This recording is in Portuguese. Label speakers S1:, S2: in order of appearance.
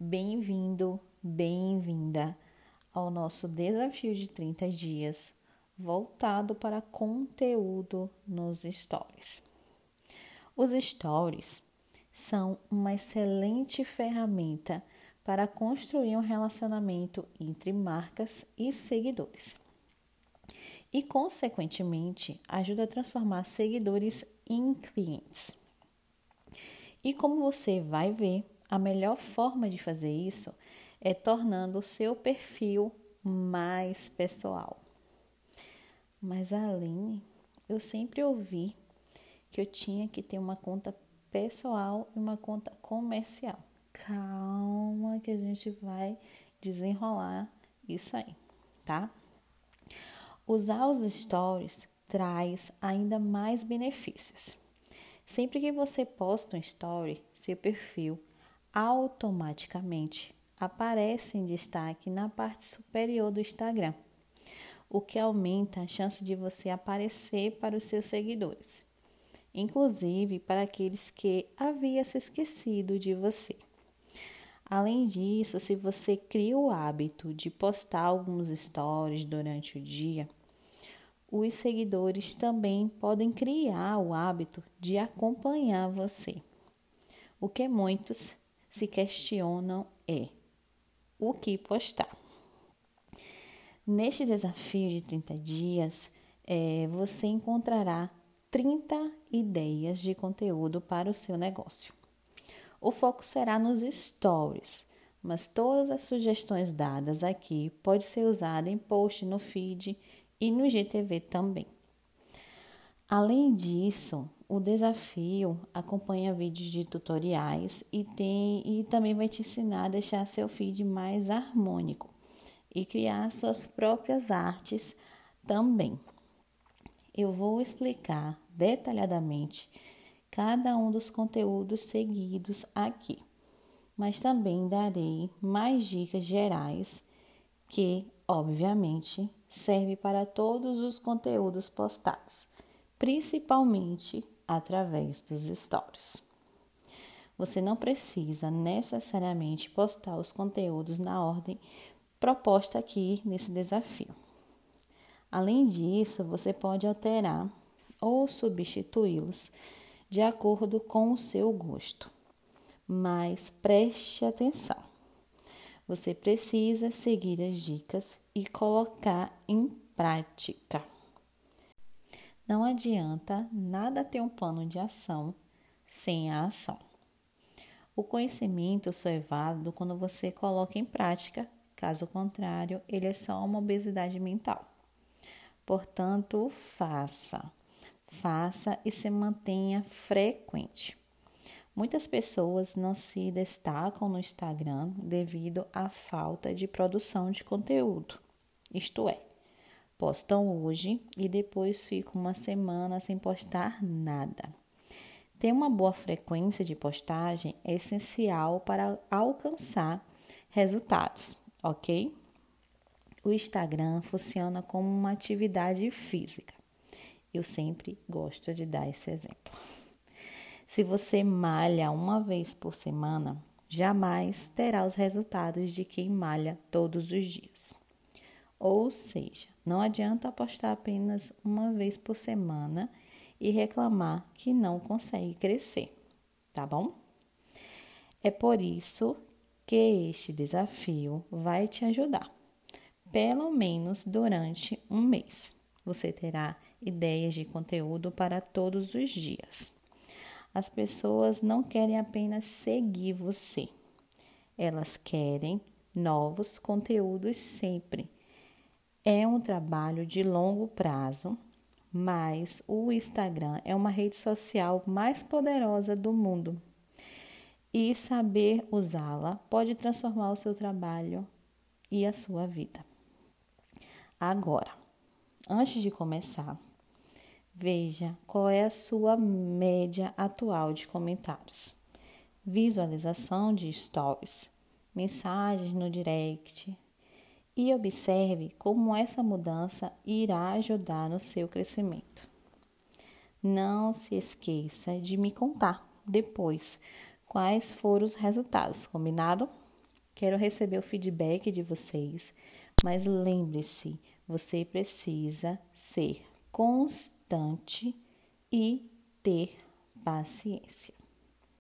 S1: Bem-vindo, bem-vinda ao nosso desafio de 30 dias voltado para conteúdo nos stories. Os stories são uma excelente ferramenta para construir um relacionamento entre marcas e seguidores. E, consequentemente, ajuda a transformar seguidores em clientes. E como você vai ver, a melhor forma de fazer isso é tornando o seu perfil mais pessoal. Mas além, eu sempre ouvi que eu tinha que ter uma conta pessoal e uma conta comercial. Calma que a gente vai desenrolar isso aí, tá? Usar os stories traz ainda mais benefícios. Sempre que você posta um story, seu perfil automaticamente aparece em destaque na parte superior do Instagram, o que aumenta a chance de você aparecer para os seus seguidores inclusive para aqueles que havia se esquecido de você. Além disso, se você cria o hábito de postar alguns stories durante o dia, os seguidores também podem criar o hábito de acompanhar você. O que muitos se questionam é o que postar. Neste desafio de 30 dias, é, você encontrará 30 ideias de conteúdo para o seu negócio. O foco será nos stories, mas todas as sugestões dadas aqui podem ser usadas em post no feed e no GTV também. Além disso, o desafio acompanha vídeos de tutoriais e, tem, e também vai te ensinar a deixar seu feed mais harmônico e criar suas próprias artes também. Eu vou explicar detalhadamente cada um dos conteúdos seguidos aqui, mas também darei mais dicas gerais que, obviamente, serve para todos os conteúdos postados, principalmente através dos stories. Você não precisa necessariamente postar os conteúdos na ordem proposta aqui nesse desafio. Além disso, você pode alterar ou substituí-los de acordo com o seu gosto. Mas preste atenção. Você precisa seguir as dicas e colocar em prática. Não adianta nada ter um plano de ação sem a ação. O conhecimento só é válido quando você coloca em prática, caso contrário, ele é só uma obesidade mental. Portanto, faça. Faça e se mantenha frequente. Muitas pessoas não se destacam no Instagram devido à falta de produção de conteúdo. Isto é, postam hoje e depois ficam uma semana sem postar nada. Ter uma boa frequência de postagem é essencial para alcançar resultados, ok? O Instagram funciona como uma atividade física. Eu sempre gosto de dar esse exemplo. Se você malha uma vez por semana, jamais terá os resultados de quem malha todos os dias. Ou seja, não adianta apostar apenas uma vez por semana e reclamar que não consegue crescer, tá bom? É por isso que este desafio vai te ajudar pelo menos durante um mês. Você terá ideias de conteúdo para todos os dias. As pessoas não querem apenas seguir você, elas querem novos conteúdos sempre. É um trabalho de longo prazo, mas o Instagram é uma rede social mais poderosa do mundo. E saber usá-la pode transformar o seu trabalho e a sua vida. Agora, antes de começar, veja qual é a sua média atual de comentários, visualização de stories, mensagens no direct e observe como essa mudança irá ajudar no seu crescimento. Não se esqueça de me contar depois quais foram os resultados, combinado? Quero receber o feedback de vocês, mas lembre-se, você precisa ser constante e ter paciência.